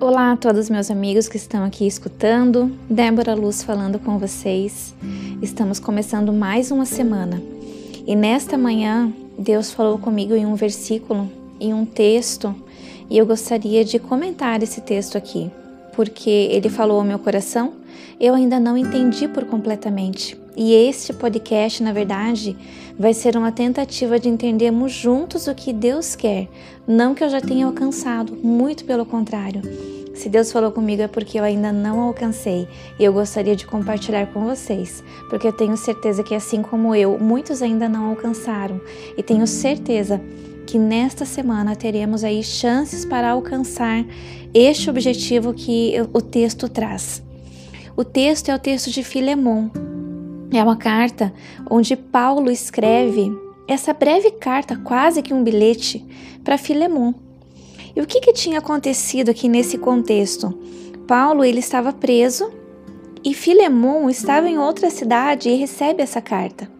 Olá a todos meus amigos que estão aqui escutando. Débora Luz falando com vocês. Estamos começando mais uma semana. E nesta manhã, Deus falou comigo em um versículo, em um texto, e eu gostaria de comentar esse texto aqui, porque ele falou ao meu coração, eu ainda não entendi por completamente. E este podcast, na verdade, vai ser uma tentativa de entendermos juntos o que Deus quer, não que eu já tenha alcançado, muito pelo contrário. Se Deus falou comigo é porque eu ainda não alcancei e eu gostaria de compartilhar com vocês, porque eu tenho certeza que, assim como eu, muitos ainda não alcançaram e tenho certeza que nesta semana teremos aí chances para alcançar este objetivo que o texto traz. O texto é o texto de Filemon, é uma carta onde Paulo escreve essa breve carta, quase que um bilhete, para Filemon. E o que, que tinha acontecido aqui nesse contexto? Paulo ele estava preso e Filemon estava em outra cidade e recebe essa carta.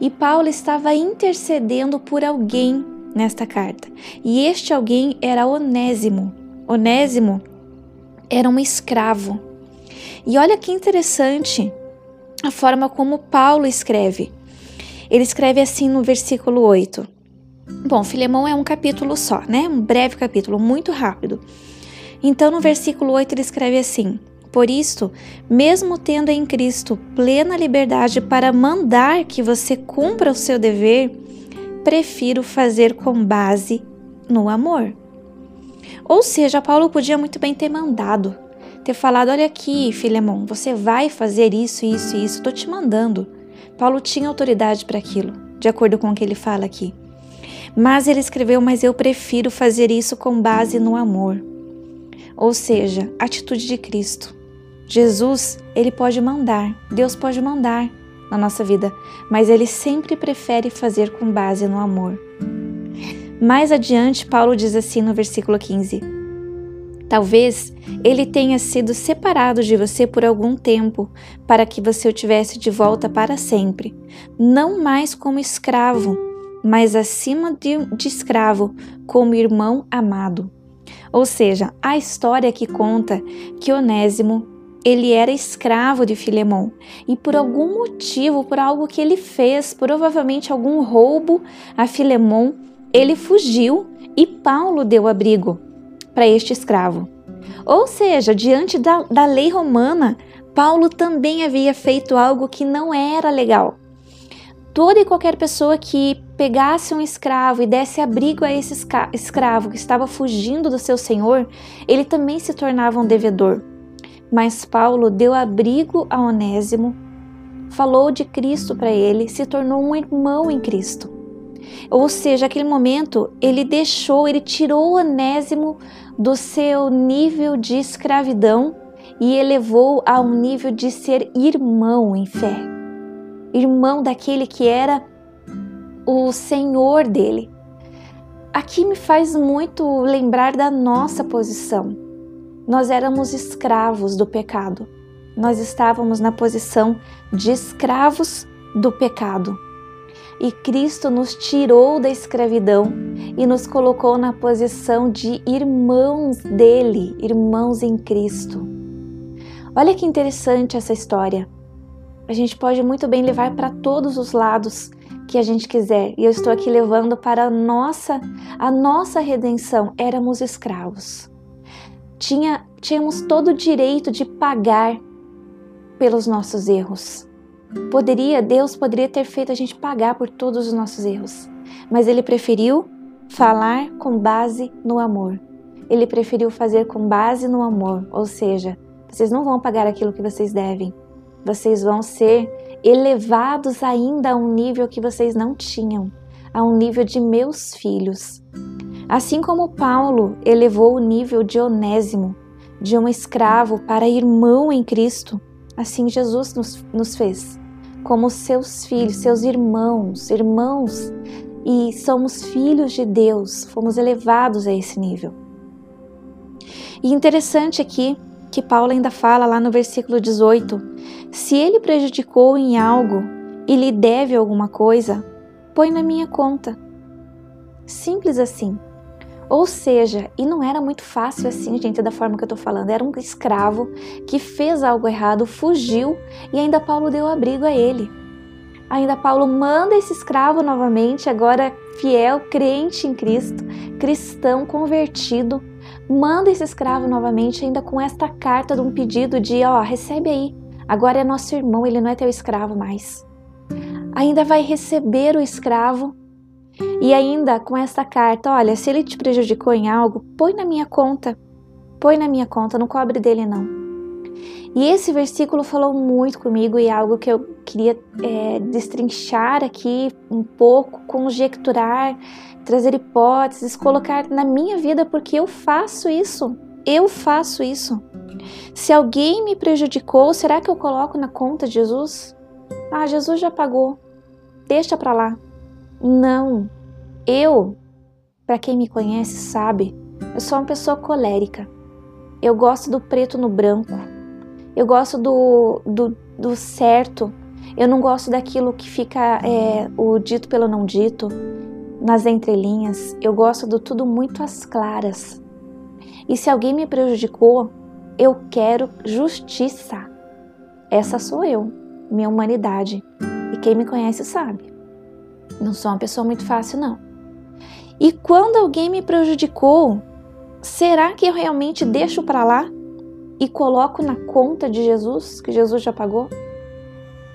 E Paulo estava intercedendo por alguém nesta carta. E este alguém era Onésimo. Onésimo era um escravo. E olha que interessante a forma como Paulo escreve. Ele escreve assim no versículo 8. Bom, Filemão é um capítulo só, né? Um breve capítulo, muito rápido. Então, no versículo 8, ele escreve assim: Por isto, mesmo tendo em Cristo plena liberdade para mandar que você cumpra o seu dever, prefiro fazer com base no amor. Ou seja, Paulo podia muito bem ter mandado, ter falado: Olha aqui, Filemão, você vai fazer isso, isso e isso, estou te mandando. Paulo tinha autoridade para aquilo, de acordo com o que ele fala aqui. Mas ele escreveu: Mas eu prefiro fazer isso com base no amor. Ou seja, atitude de Cristo. Jesus, ele pode mandar, Deus pode mandar na nossa vida, mas ele sempre prefere fazer com base no amor. Mais adiante, Paulo diz assim no versículo 15: Talvez ele tenha sido separado de você por algum tempo, para que você o tivesse de volta para sempre, não mais como escravo, mas acima de, de escravo, como irmão amado. Ou seja, a história que conta que Onésimo ele era escravo de Filemão e por algum motivo, por algo que ele fez, provavelmente algum roubo a Filemão, ele fugiu e Paulo deu abrigo para este escravo. Ou seja, diante da, da lei romana, Paulo também havia feito algo que não era legal. Toda e qualquer pessoa que pegasse um escravo e desse abrigo a esse escravo que estava fugindo do seu senhor, ele também se tornava um devedor. Mas Paulo deu abrigo a Onésimo, falou de Cristo para ele, se tornou um irmão em Cristo. Ou seja, naquele momento ele deixou, ele tirou Onésimo do seu nível de escravidão e elevou a um nível de ser irmão em fé. Irmão daquele que era o Senhor dele. Aqui me faz muito lembrar da nossa posição. Nós éramos escravos do pecado. Nós estávamos na posição de escravos do pecado e Cristo nos tirou da escravidão e nos colocou na posição de irmãos dele, irmãos em Cristo. Olha que interessante essa história. A gente pode muito bem levar para todos os lados que a gente quiser. E eu estou aqui levando para a nossa, a nossa redenção. Éramos escravos. Tinha, tínhamos todo o direito de pagar pelos nossos erros. Poderia, Deus poderia ter feito a gente pagar por todos os nossos erros, mas ele preferiu falar com base no amor. Ele preferiu fazer com base no amor, ou seja, vocês não vão pagar aquilo que vocês devem. Vocês vão ser elevados ainda a um nível que vocês não tinham, a um nível de meus filhos. Assim como Paulo elevou o nível de Onésimo, de um escravo para irmão em Cristo, assim Jesus nos, nos fez como seus filhos, seus irmãos, irmãos, e somos filhos de Deus, fomos elevados a esse nível. E interessante aqui que Paulo ainda fala lá no versículo 18: se ele prejudicou em algo e lhe deve alguma coisa, põe na minha conta. Simples assim. Ou seja, e não era muito fácil assim, gente, da forma que eu tô falando. Era um escravo que fez algo errado, fugiu e ainda Paulo deu abrigo a ele. Ainda Paulo manda esse escravo novamente, agora fiel, crente em Cristo, cristão convertido, manda esse escravo novamente, ainda com esta carta de um pedido de: ó, recebe aí, agora é nosso irmão, ele não é teu escravo mais. Ainda vai receber o escravo e ainda com esta carta: olha, se ele te prejudicou em algo, põe na minha conta, põe na minha conta, não cobre dele não. E esse versículo falou muito comigo e é algo que eu queria é, destrinchar aqui um pouco, conjecturar, trazer hipóteses, colocar na minha vida, porque eu faço isso. Eu faço isso. Se alguém me prejudicou, será que eu coloco na conta de Jesus? Ah, Jesus já pagou. Deixa para lá. Não. Eu, para quem me conhece, sabe, eu sou uma pessoa colérica. Eu gosto do preto no branco. Eu gosto do, do, do certo. Eu não gosto daquilo que fica é, o dito pelo não dito, nas entrelinhas. Eu gosto do tudo muito às claras. E se alguém me prejudicou, eu quero justiça. Essa sou eu, minha humanidade. E quem me conhece sabe. Não sou uma pessoa muito fácil, não. E quando alguém me prejudicou, será que eu realmente deixo para lá? e coloco na conta de Jesus, que Jesus já pagou?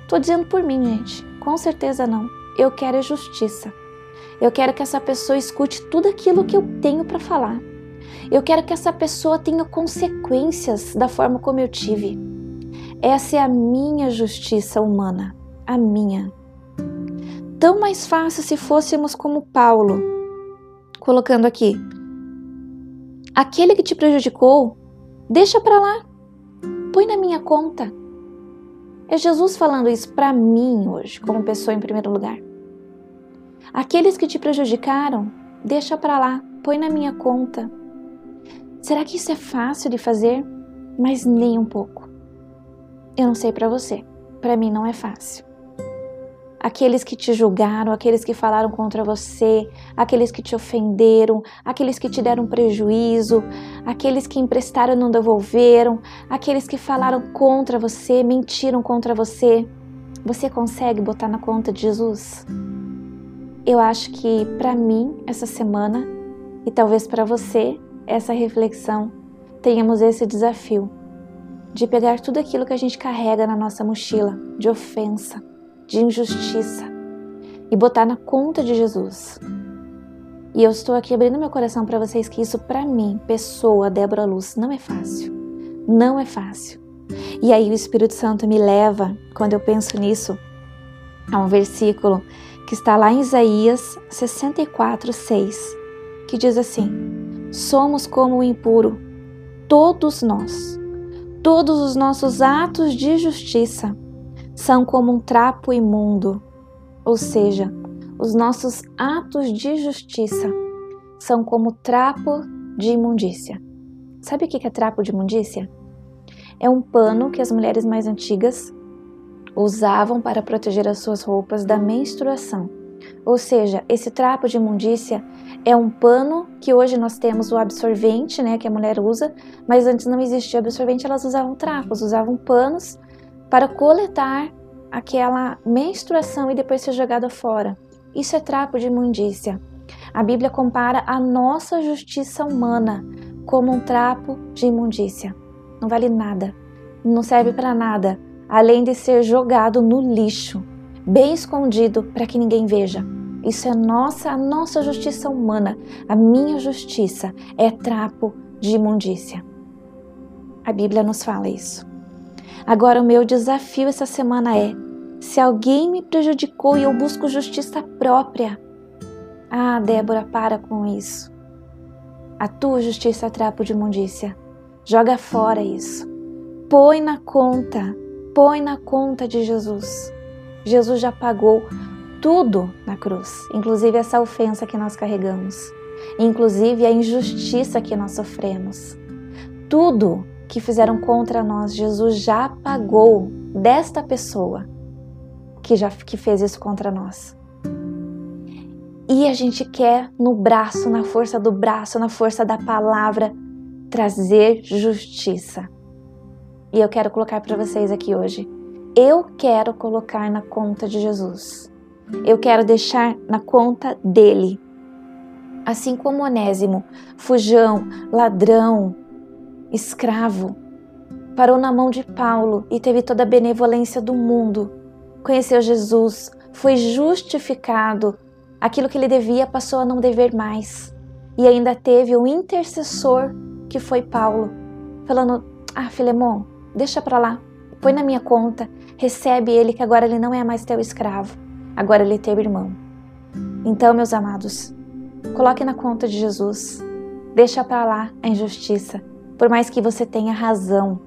Tô dizendo por mim, gente. Com certeza não. Eu quero é justiça. Eu quero que essa pessoa escute tudo aquilo que eu tenho para falar. Eu quero que essa pessoa tenha consequências da forma como eu tive. Essa é a minha justiça humana, a minha. Tão mais fácil se fôssemos como Paulo, colocando aqui: aquele que te prejudicou, Deixa para lá. Põe na minha conta. É Jesus falando isso para mim hoje, como pessoa em primeiro lugar. Aqueles que te prejudicaram, deixa para lá, põe na minha conta. Será que isso é fácil de fazer? Mas nem um pouco. Eu não sei para você, para mim não é fácil aqueles que te julgaram, aqueles que falaram contra você, aqueles que te ofenderam, aqueles que te deram prejuízo, aqueles que emprestaram e não devolveram, aqueles que falaram contra você, mentiram contra você. Você consegue botar na conta de Jesus? Eu acho que para mim essa semana e talvez para você essa reflexão tenhamos esse desafio de pegar tudo aquilo que a gente carrega na nossa mochila de ofensa, de injustiça e botar na conta de Jesus. E eu estou aqui abrindo meu coração para vocês que isso para mim, pessoa Débora Luz, não é fácil. Não é fácil. E aí o Espírito Santo me leva, quando eu penso nisso, a um versículo que está lá em Isaías 64, 6, que diz assim: Somos como o impuro, todos nós, todos os nossos atos de justiça são como um trapo imundo, ou seja, os nossos atos de justiça são como trapo de imundícia. Sabe o que é trapo de imundícia? É um pano que as mulheres mais antigas usavam para proteger as suas roupas da menstruação. Ou seja, esse trapo de imundícia é um pano que hoje nós temos o absorvente, né, que a mulher usa, mas antes não existia absorvente, elas usavam trapos, usavam panos para coletar aquela menstruação e depois ser jogada fora. Isso é trapo de imundícia. A Bíblia compara a nossa justiça humana como um trapo de imundícia. Não vale nada, não serve para nada, além de ser jogado no lixo, bem escondido para que ninguém veja. Isso é nossa, a nossa justiça humana. A minha justiça é trapo de imundícia. A Bíblia nos fala isso. Agora, o meu desafio essa semana é: se alguém me prejudicou e eu busco justiça própria. Ah, Débora, para com isso. A tua justiça é trapo de imundícia. Joga fora isso. Põe na conta, põe na conta de Jesus. Jesus já pagou tudo na cruz, inclusive essa ofensa que nós carregamos, inclusive a injustiça que nós sofremos. Tudo que fizeram contra nós, Jesus já pagou desta pessoa que já que fez isso contra nós. E a gente quer no braço, na força do braço, na força da palavra, trazer justiça. E eu quero colocar para vocês aqui hoje. Eu quero colocar na conta de Jesus. Eu quero deixar na conta dele. Assim como Onésimo, fujão, ladrão, escravo, parou na mão de Paulo e teve toda a benevolência do mundo. Conheceu Jesus, foi justificado, aquilo que ele devia passou a não dever mais. E ainda teve o intercessor que foi Paulo, falando: Ah, Filemon, deixa para lá, põe na minha conta, recebe ele, que agora ele não é mais teu escravo, agora ele é teu irmão. Então, meus amados, coloque na conta de Jesus, deixa para lá a injustiça, por mais que você tenha razão.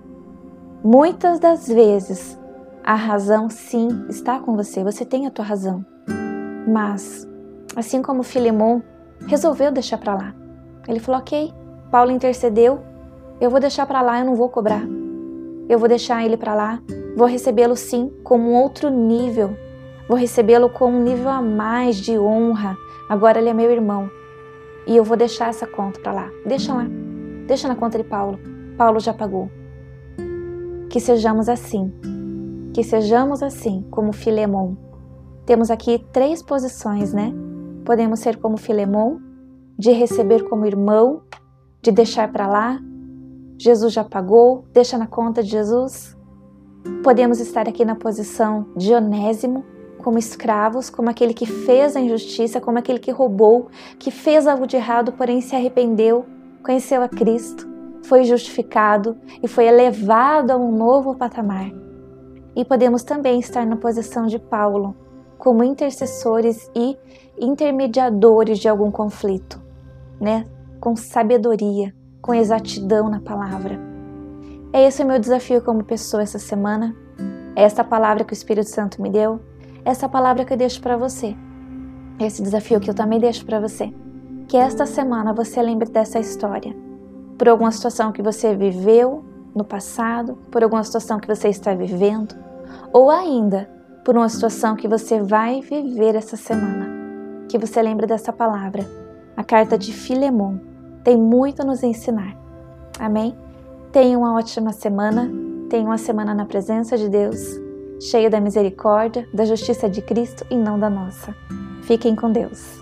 Muitas das vezes, a razão sim está com você, você tem a tua razão. Mas, assim como Filemon resolveu deixar para lá, ele falou: Ok, Paulo intercedeu, eu vou deixar para lá, eu não vou cobrar. Eu vou deixar ele para lá, vou recebê-lo sim como um outro nível, vou recebê-lo com um nível a mais de honra. Agora ele é meu irmão e eu vou deixar essa conta para lá. Deixa lá, deixa na conta de Paulo. Paulo já pagou. Que sejamos assim, que sejamos assim como Filemon. Temos aqui três posições, né? Podemos ser como Filemon, de receber como irmão de deixar para lá. Jesus já pagou, deixa na conta de Jesus. Podemos estar aqui na posição de Onésimo, como escravos, como aquele que fez a injustiça, como aquele que roubou, que fez algo de errado, porém se arrependeu, conheceu a Cristo, foi justificado e foi elevado a um novo patamar. E podemos também estar na posição de Paulo, como intercessores e intermediadores de algum conflito, né? com sabedoria, com exatidão na palavra. É esse o meu desafio como pessoa essa semana. É essa palavra que o Espírito Santo me deu, essa palavra que eu deixo para você. Esse desafio que eu também deixo para você. Que esta semana você lembre dessa história. Por alguma situação que você viveu no passado, por alguma situação que você está vivendo, ou ainda por uma situação que você vai viver essa semana. Que você lembre dessa palavra, a carta de Filemon tem muito a nos ensinar. Amém? Tenha uma ótima semana, tenha uma semana na presença de Deus, cheia da misericórdia, da justiça de Cristo e não da nossa. Fiquem com Deus.